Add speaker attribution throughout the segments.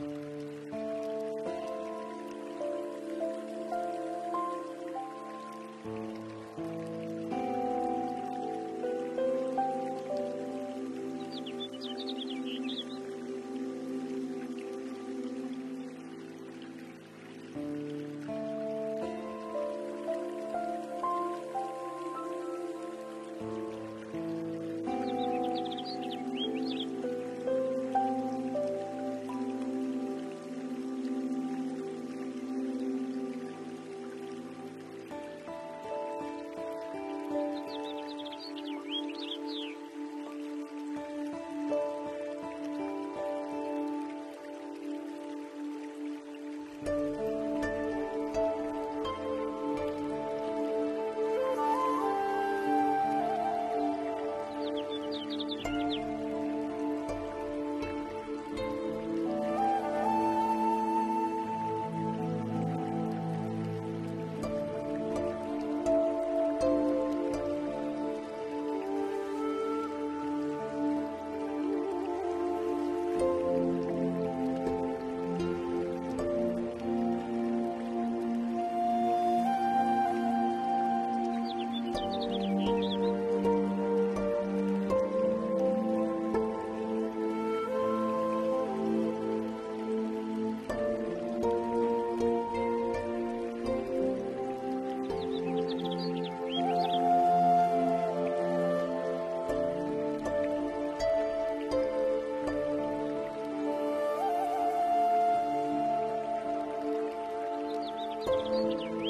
Speaker 1: Mm-hmm. うん。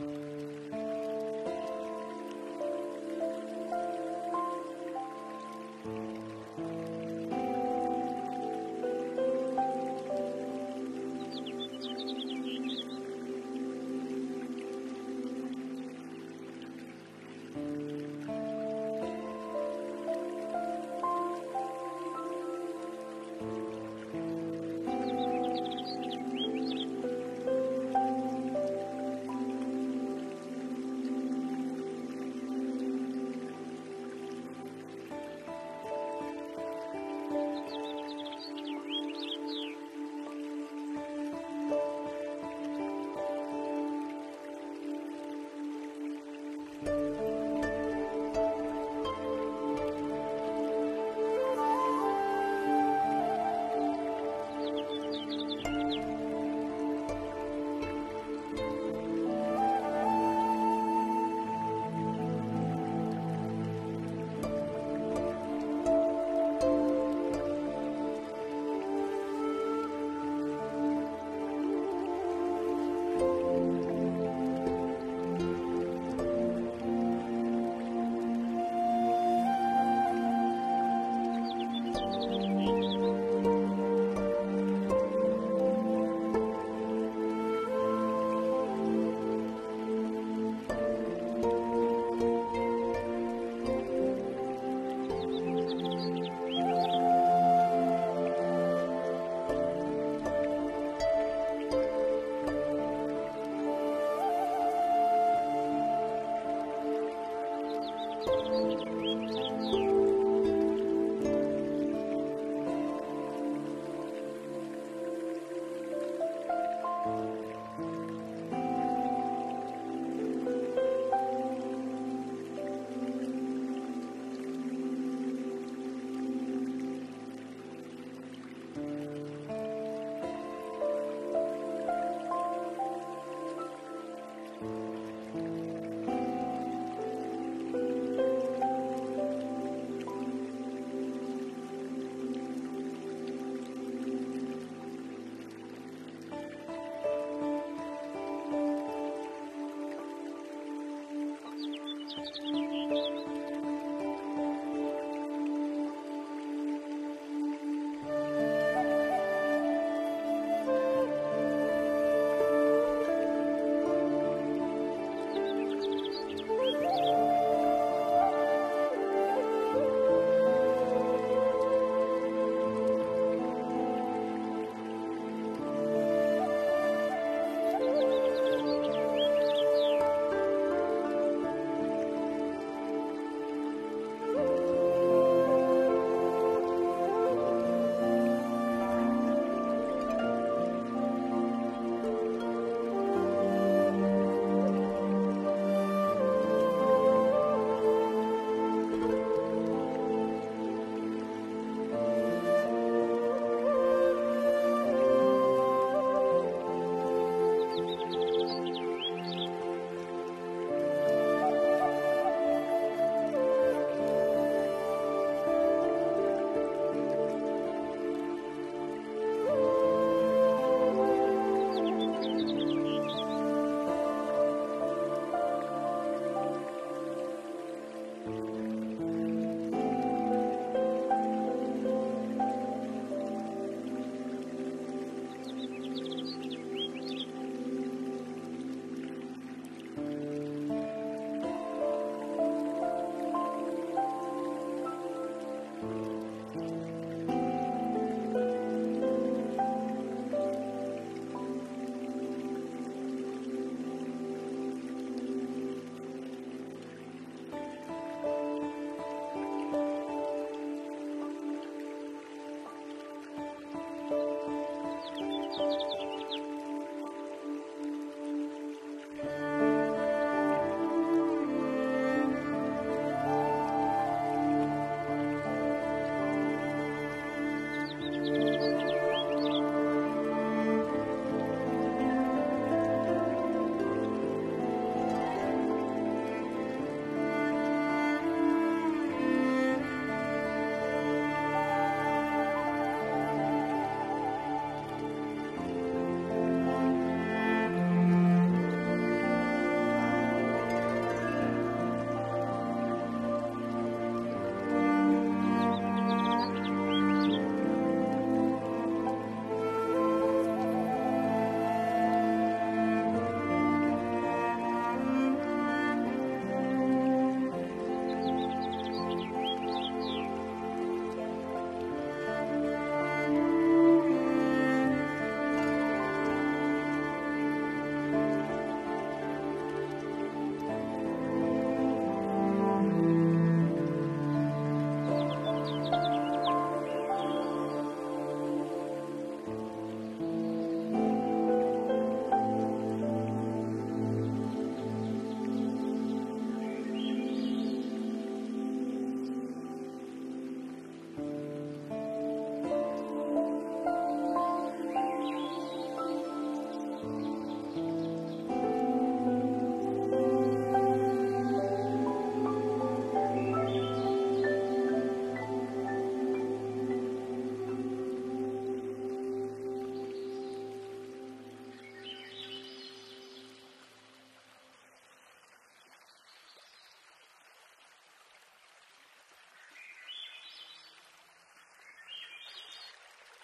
Speaker 1: う thank you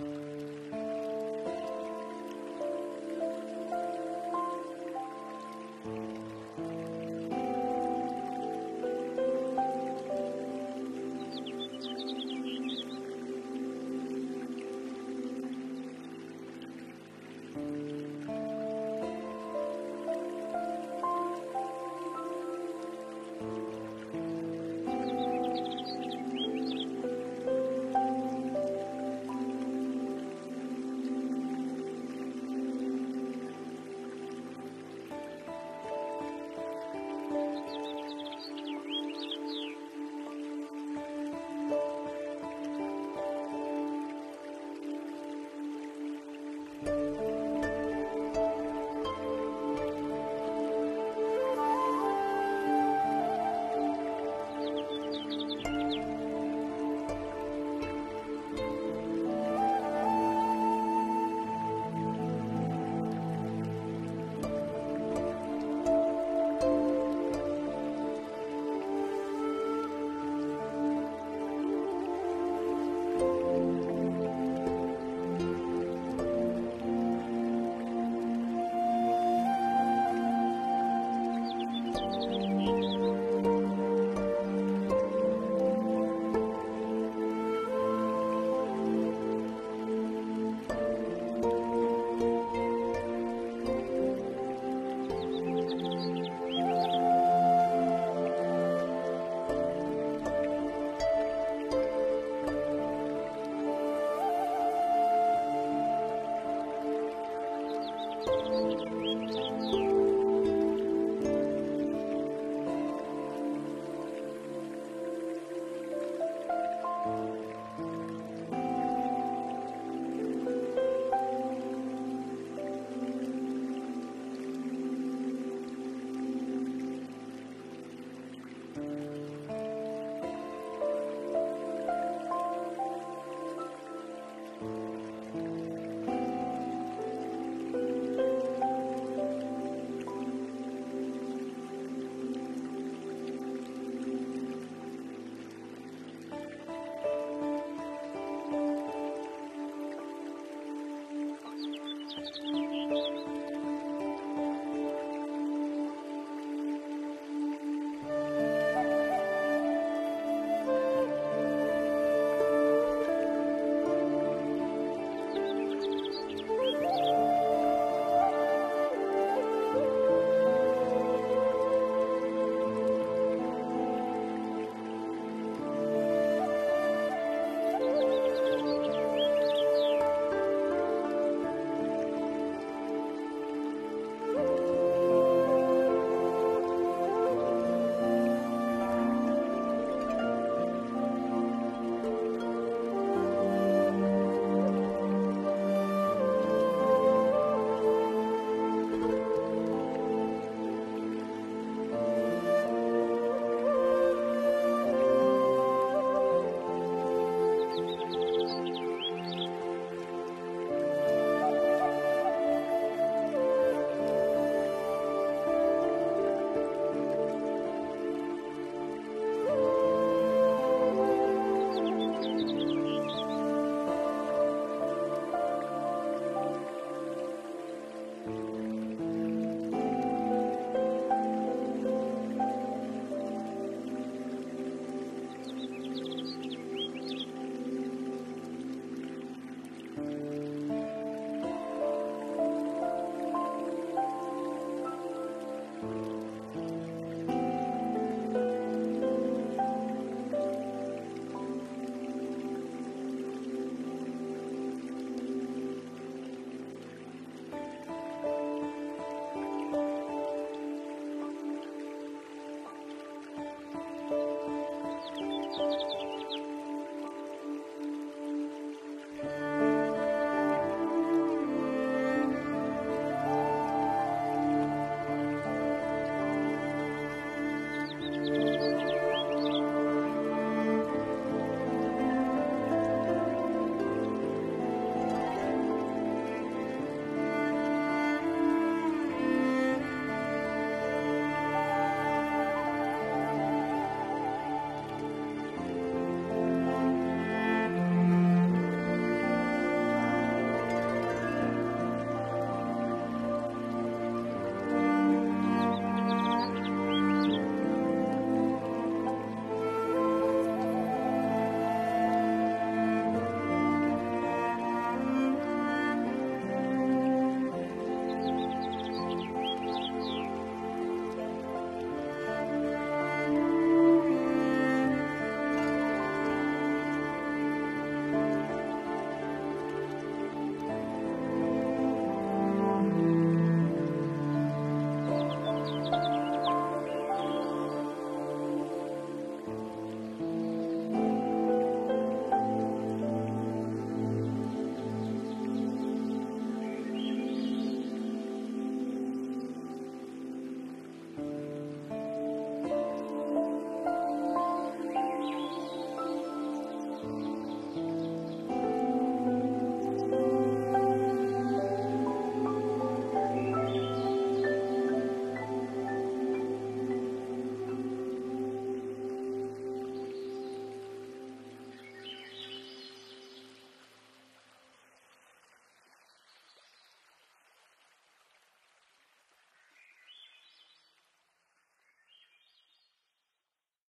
Speaker 1: う Thank you.